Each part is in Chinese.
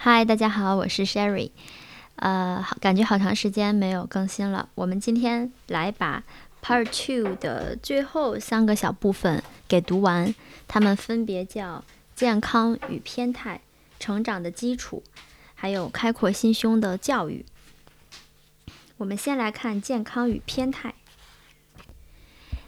嗨，大家好，我是 Sherry。呃，好，感觉好长时间没有更新了。我们今天来把 Part Two 的最后三个小部分给读完，它们分别叫健康与偏态、成长的基础，还有开阔心胸的教育。我们先来看健康与偏态。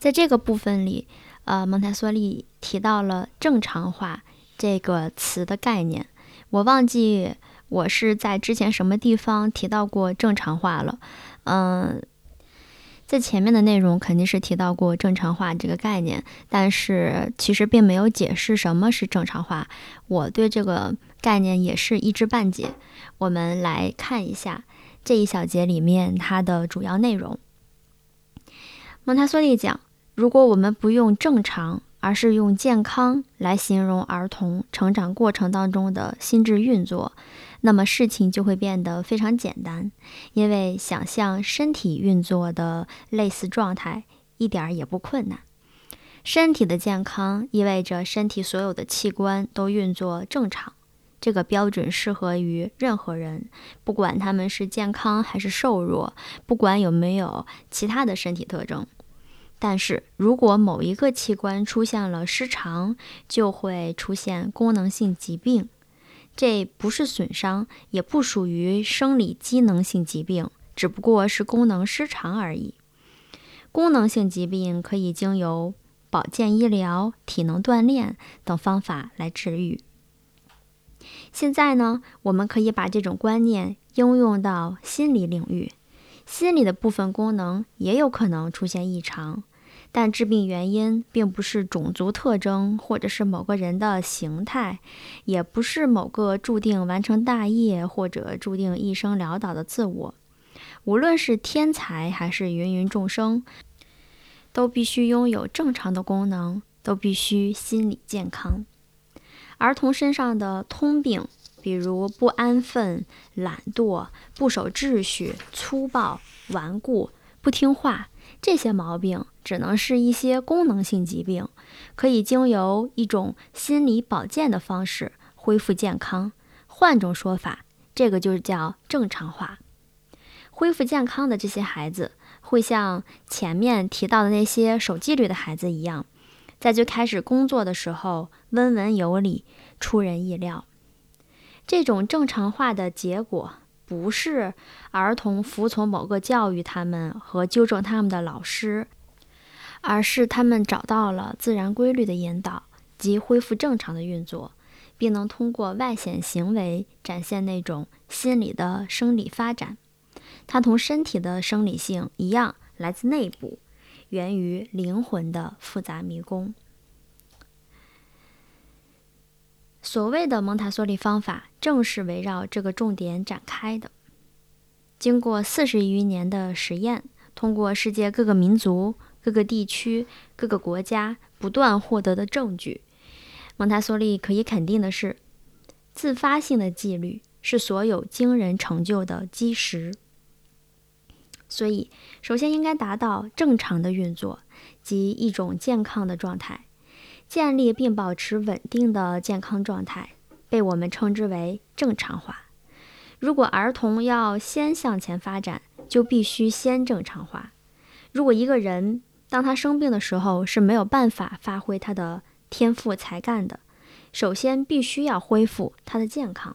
在这个部分里，呃，蒙台梭利提到了正常化这个词的概念。我忘记我是在之前什么地方提到过正常化了。嗯，在前面的内容肯定是提到过正常化这个概念，但是其实并没有解释什么是正常化。我对这个概念也是一知半解。我们来看一下。这一小节里面，它的主要内容，蒙台梭利讲，如果我们不用正常，而是用健康来形容儿童成长过程当中的心智运作，那么事情就会变得非常简单，因为想象身体运作的类似状态一点儿也不困难。身体的健康意味着身体所有的器官都运作正常。这个标准适合于任何人，不管他们是健康还是瘦弱，不管有没有其他的身体特征。但是如果某一个器官出现了失常，就会出现功能性疾病。这不是损伤，也不属于生理机能性疾病，只不过是功能失常而已。功能性疾病可以经由保健医疗、体能锻炼等方法来治愈。现在呢，我们可以把这种观念应用到心理领域。心理的部分功能也有可能出现异常，但致病原因并不是种族特征，或者是某个人的形态，也不是某个注定完成大业或者注定一生潦倒的自我。无论是天才还是芸芸众生，都必须拥有正常的功能，都必须心理健康。儿童身上的通病，比如不安分、懒惰、不守秩序、粗暴、顽固、不听话，这些毛病只能是一些功能性疾病，可以经由一种心理保健的方式恢复健康。换种说法，这个就叫正常化。恢复健康的这些孩子，会像前面提到的那些守纪律的孩子一样。在最开始工作的时候，温文有礼，出人意料。这种正常化的结果，不是儿童服从某个教育他们和纠正他们的老师，而是他们找到了自然规律的引导及恢复正常的运作，并能通过外显行为展现那种心理的生理发展。它同身体的生理性一样，来自内部。源于灵魂的复杂迷宫。所谓的蒙台梭利方法，正是围绕这个重点展开的。经过四十余年的实验，通过世界各个民族、各个地区、各个国家不断获得的证据，蒙台梭利可以肯定的是，自发性的纪律是所有惊人成就的基石。所以，首先应该达到正常的运作，及一种健康的状态，建立并保持稳定的健康状态，被我们称之为正常化。如果儿童要先向前发展，就必须先正常化。如果一个人当他生病的时候是没有办法发挥他的天赋才干的，首先必须要恢复他的健康。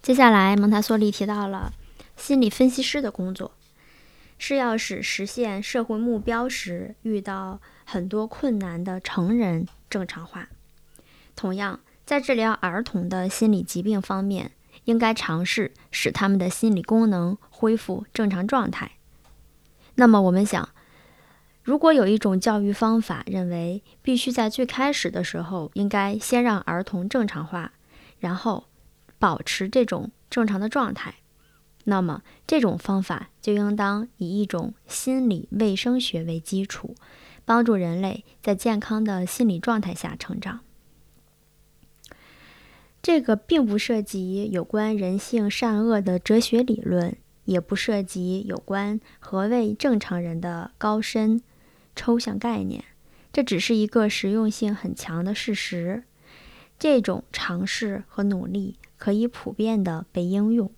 接下来，蒙台梭利提到了。心理分析师的工作是要使实现社会目标时遇到很多困难的成人正常化。同样，在治疗儿童的心理疾病方面，应该尝试使他们的心理功能恢复正常状态。那么，我们想，如果有一种教育方法认为必须在最开始的时候应该先让儿童正常化，然后保持这种正常的状态。那么，这种方法就应当以一种心理卫生学为基础，帮助人类在健康的心理状态下成长。这个并不涉及有关人性善恶的哲学理论，也不涉及有关何谓正常人的高深抽象概念。这只是一个实用性很强的事实：这种尝试和努力可以普遍的被应用。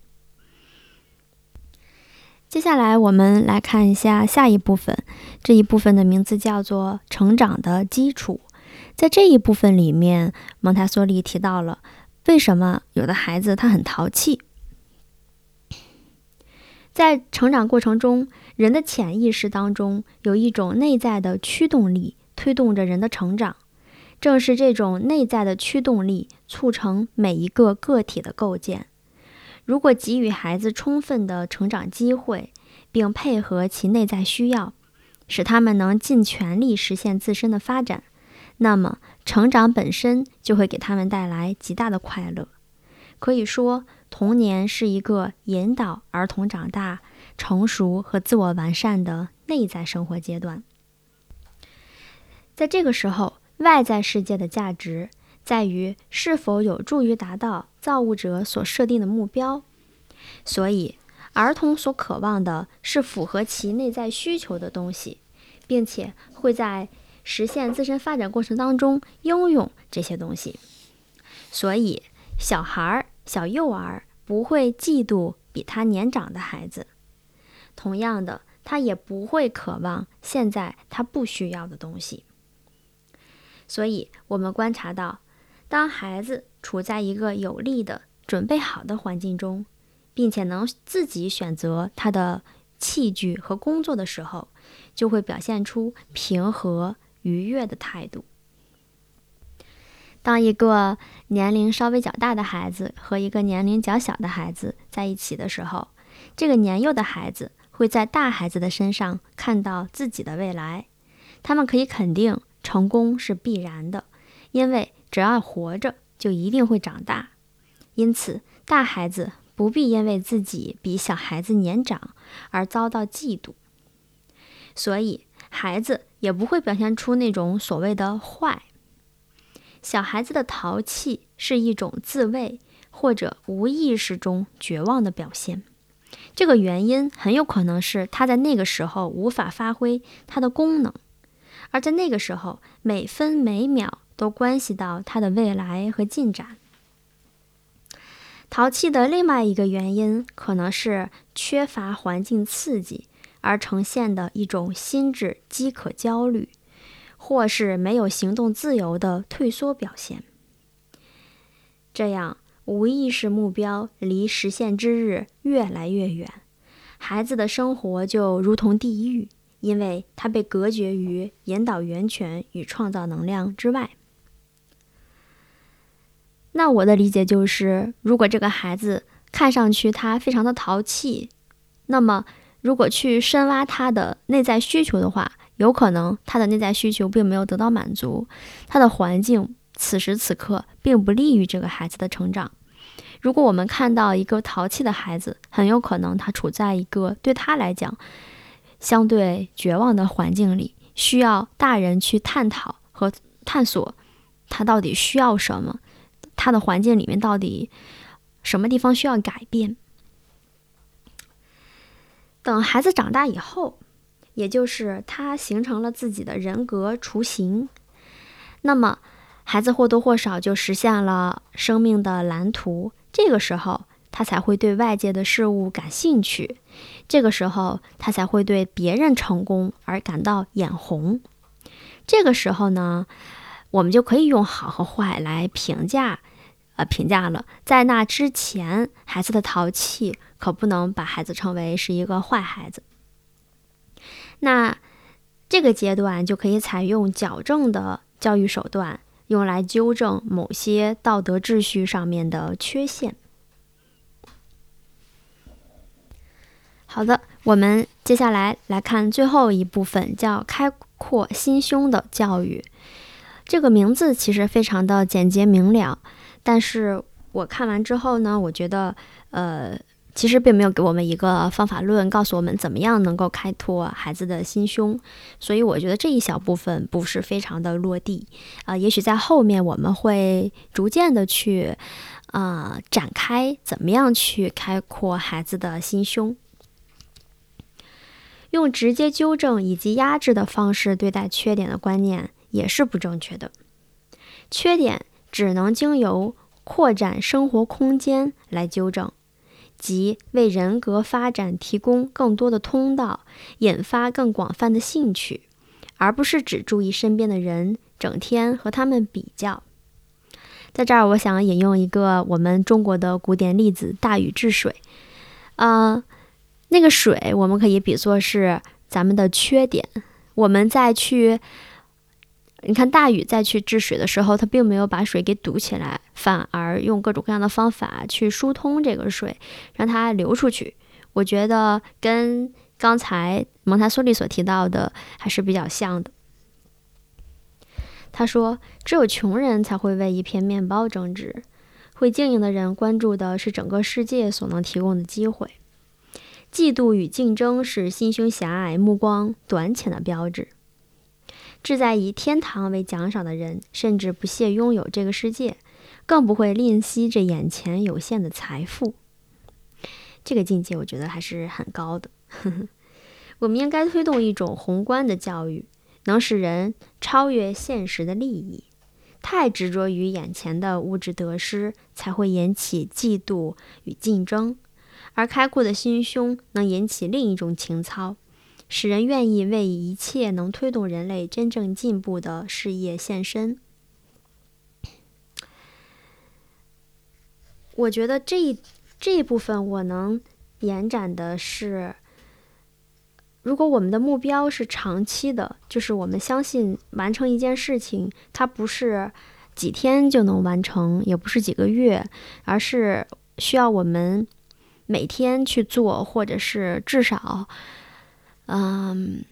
接下来，我们来看一下下一部分。这一部分的名字叫做“成长的基础”。在这一部分里面，蒙台梭利提到了为什么有的孩子他很淘气。在成长过程中，人的潜意识当中有一种内在的驱动力，推动着人的成长。正是这种内在的驱动力，促成每一个个体的构建。如果给予孩子充分的成长机会，并配合其内在需要，使他们能尽全力实现自身的发展，那么成长本身就会给他们带来极大的快乐。可以说，童年是一个引导儿童长大、成熟和自我完善的内在生活阶段。在这个时候，外在世界的价值。在于是否有助于达到造物者所设定的目标，所以儿童所渴望的是符合其内在需求的东西，并且会在实现自身发展过程当中应用这些东西。所以，小孩儿、小幼儿不会嫉妒比他年长的孩子，同样的，他也不会渴望现在他不需要的东西。所以，我们观察到。当孩子处在一个有利的、准备好的环境中，并且能自己选择他的器具和工作的时候，就会表现出平和、愉悦的态度。当一个年龄稍微较大的孩子和一个年龄较小的孩子在一起的时候，这个年幼的孩子会在大孩子的身上看到自己的未来。他们可以肯定，成功是必然的，因为。只要活着，就一定会长大。因此，大孩子不必因为自己比小孩子年长而遭到嫉妒。所以，孩子也不会表现出那种所谓的坏。小孩子的淘气是一种自卫或者无意识中绝望的表现。这个原因很有可能是他在那个时候无法发挥他的功能，而在那个时候，每分每秒。都关系到他的未来和进展。淘气的另外一个原因，可能是缺乏环境刺激而呈现的一种心智饥渴焦虑，或是没有行动自由的退缩表现。这样，无意识目标离实现之日越来越远，孩子的生活就如同地狱，因为他被隔绝于引导源泉与创造能量之外。那我的理解就是，如果这个孩子看上去他非常的淘气，那么如果去深挖他的内在需求的话，有可能他的内在需求并没有得到满足，他的环境此时此刻并不利于这个孩子的成长。如果我们看到一个淘气的孩子，很有可能他处在一个对他来讲相对绝望的环境里，需要大人去探讨和探索他到底需要什么。他的环境里面到底什么地方需要改变？等孩子长大以后，也就是他形成了自己的人格雏形，那么孩子或多或少就实现了生命的蓝图。这个时候，他才会对外界的事物感兴趣；这个时候，他才会对别人成功而感到眼红。这个时候呢？我们就可以用好和坏来评价，呃，评价了。在那之前，孩子的淘气可不能把孩子称为是一个坏孩子。那这个阶段就可以采用矫正的教育手段，用来纠正某些道德秩序上面的缺陷。好的，我们接下来来看最后一部分，叫开阔心胸的教育。这个名字其实非常的简洁明了，但是我看完之后呢，我觉得，呃，其实并没有给我们一个方法论，告诉我们怎么样能够开拓孩子的心胸，所以我觉得这一小部分不是非常的落地，啊，也许在后面我们会逐渐的去，啊，展开怎么样去开阔孩子的心胸，用直接纠正以及压制的方式对待缺点的观念。也是不正确的。缺点只能经由扩展生活空间来纠正，即为人格发展提供更多的通道，引发更广泛的兴趣，而不是只注意身边的人，整天和他们比较。在这儿，我想引用一个我们中国的古典例子——大禹治水。啊，那个水，我们可以比作是咱们的缺点。我们再去，你看大禹再去治水的时候，他并没有把水给堵起来，反而用各种各样的方法去疏通这个水，让它流出去。我觉得跟刚才蒙台梭利所提到的还是比较像的。他说：“只有穷人才会为一片面包争执，会经营的人关注的是整个世界所能提供的机会。嫉妒与竞争是心胸狭隘、目光短浅的标志。志在以天堂为奖赏的人，甚至不屑拥有这个世界，更不会吝惜这眼前有限的财富。这个境界，我觉得还是很高的。我们应该推动一种宏观的教育。”能使人超越现实的利益，太执着于眼前的物质得失，才会引起嫉妒与竞争；而开阔的心胸能引起另一种情操，使人愿意为一切能推动人类真正进步的事业献身。我觉得这这一部分我能延展的是。如果我们的目标是长期的，就是我们相信完成一件事情，它不是几天就能完成，也不是几个月，而是需要我们每天去做，或者是至少，嗯。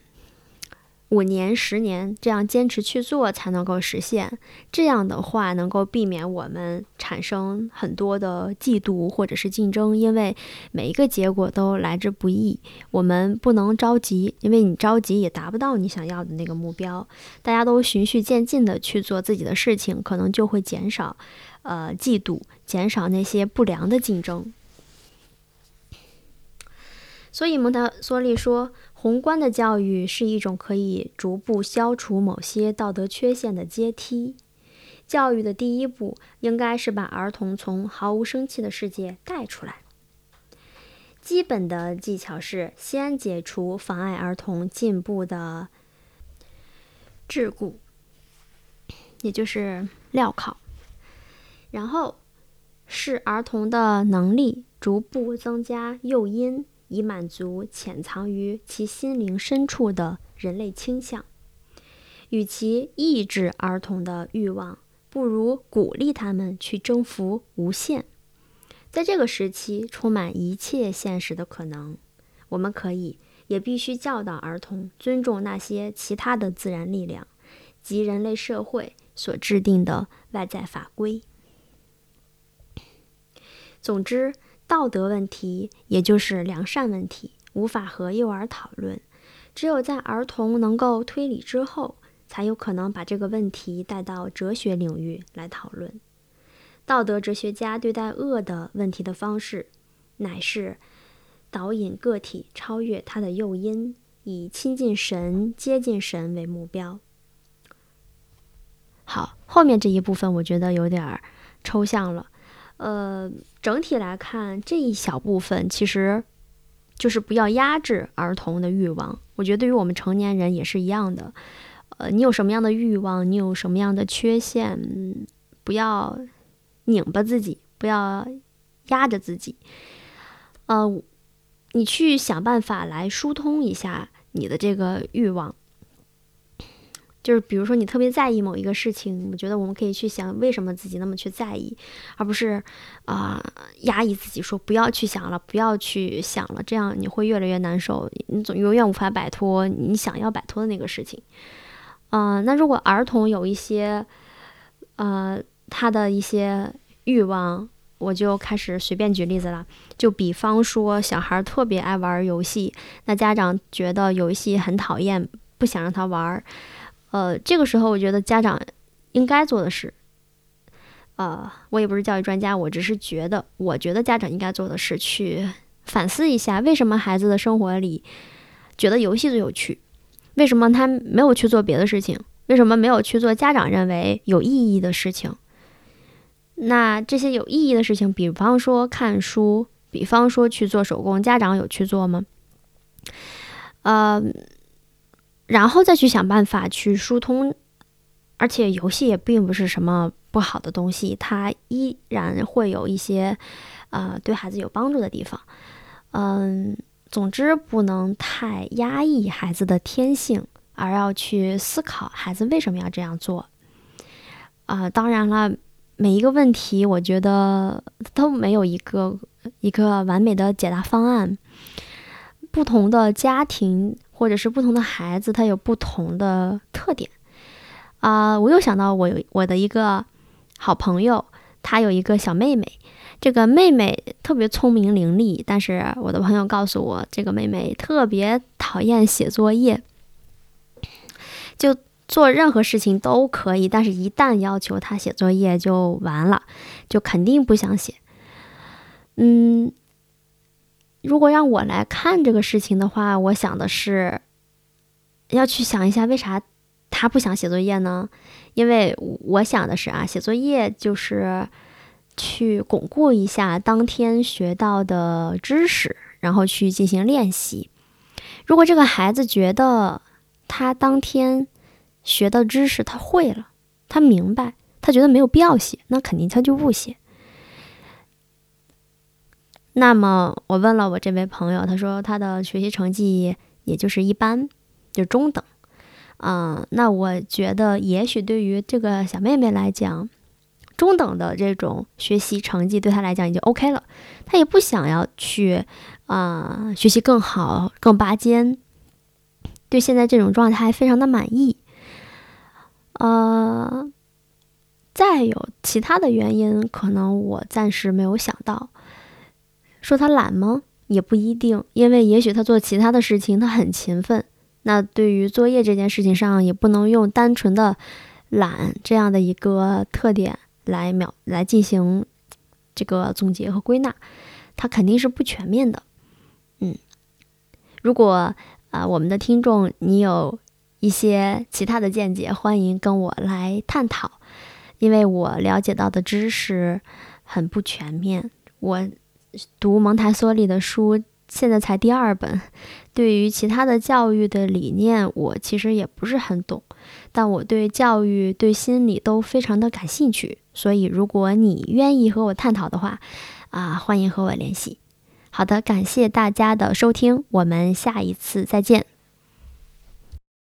五年、十年这样坚持去做才能够实现。这样的话，能够避免我们产生很多的嫉妒或者是竞争，因为每一个结果都来之不易。我们不能着急，因为你着急也达不到你想要的那个目标。大家都循序渐进的去做自己的事情，可能就会减少呃嫉妒，减少那些不良的竞争。所以蒙台梭利说。宏观的教育是一种可以逐步消除某些道德缺陷的阶梯。教育的第一步应该是把儿童从毫无生气的世界带出来。基本的技巧是先解除妨碍儿童进步的桎梏，也就是镣铐，然后是儿童的能力逐步增加诱因。以满足潜藏于其心灵深处的人类倾向。与其抑制儿童的欲望，不如鼓励他们去征服无限。在这个时期，充满一切现实的可能。我们可以，也必须教导儿童尊重那些其他的自然力量及人类社会所制定的外在法规。总之。道德问题，也就是良善问题，无法和幼儿讨论。只有在儿童能够推理之后，才有可能把这个问题带到哲学领域来讨论。道德哲学家对待恶的问题的方式，乃是导引个体超越他的诱因，以亲近神、接近神为目标。好，后面这一部分我觉得有点抽象了。呃，整体来看，这一小部分其实就是不要压制儿童的欲望。我觉得对于我们成年人也是一样的。呃，你有什么样的欲望，你有什么样的缺陷，不要拧巴自己，不要压着自己。呃，你去想办法来疏通一下你的这个欲望。就是比如说，你特别在意某一个事情，我觉得我们可以去想为什么自己那么去在意，而不是啊压抑自己，说不要去想了，不要去想了，这样你会越来越难受，你总永远无法摆脱你想要摆脱的那个事情。嗯，那如果儿童有一些呃他的一些欲望，我就开始随便举例子了，就比方说小孩特别爱玩游戏，那家长觉得游戏很讨厌，不想让他玩。呃，这个时候我觉得家长应该做的是，呃，我也不是教育专家，我只是觉得，我觉得家长应该做的是去反思一下，为什么孩子的生活里觉得游戏最有趣？为什么他没有去做别的事情？为什么没有去做家长认为有意义的事情？那这些有意义的事情，比方说看书，比方说去做手工，家长有去做吗？呃，然后再去想办法去疏通。而且游戏也并不是什么不好的东西，它依然会有一些，呃，对孩子有帮助的地方。嗯，总之不能太压抑孩子的天性，而要去思考孩子为什么要这样做。啊，当然了，每一个问题，我觉得都没有一个一个完美的解答方案。不同的家庭或者是不同的孩子，他有不同的特点。啊，我又想到我有我的一个好朋友，他有一个小妹妹。这个妹妹特别聪明伶俐，但是我的朋友告诉我，这个妹妹特别讨厌写作业。就做任何事情都可以，但是一旦要求她写作业就完了，就肯定不想写。嗯，如果让我来看这个事情的话，我想的是要去想一下为啥。他不想写作业呢，因为我想的是啊，写作业就是去巩固一下当天学到的知识，然后去进行练习。如果这个孩子觉得他当天学的知识他会了，他明白，他觉得没有必要写，那肯定他就不写。那么我问了我这位朋友，他说他的学习成绩也就是一般，就中等。嗯，那我觉得也许对于这个小妹妹来讲，中等的这种学习成绩对她来讲已经 OK 了。她也不想要去啊学习更好、更拔尖，对现在这种状态非常的满意。呃，再有其他的原因，可能我暂时没有想到。说他懒吗？也不一定，因为也许他做其他的事情，他很勤奋。那对于作业这件事情上，也不能用单纯的懒这样的一个特点来描来进行这个总结和归纳，它肯定是不全面的。嗯，如果啊我们的听众你有一些其他的见解，欢迎跟我来探讨，因为我了解到的知识很不全面，我读蒙台梭利的书。现在才第二本，对于其他的教育的理念，我其实也不是很懂，但我对教育、对心理都非常的感兴趣。所以，如果你愿意和我探讨的话，啊，欢迎和我联系。好的，感谢大家的收听，我们下一次再见。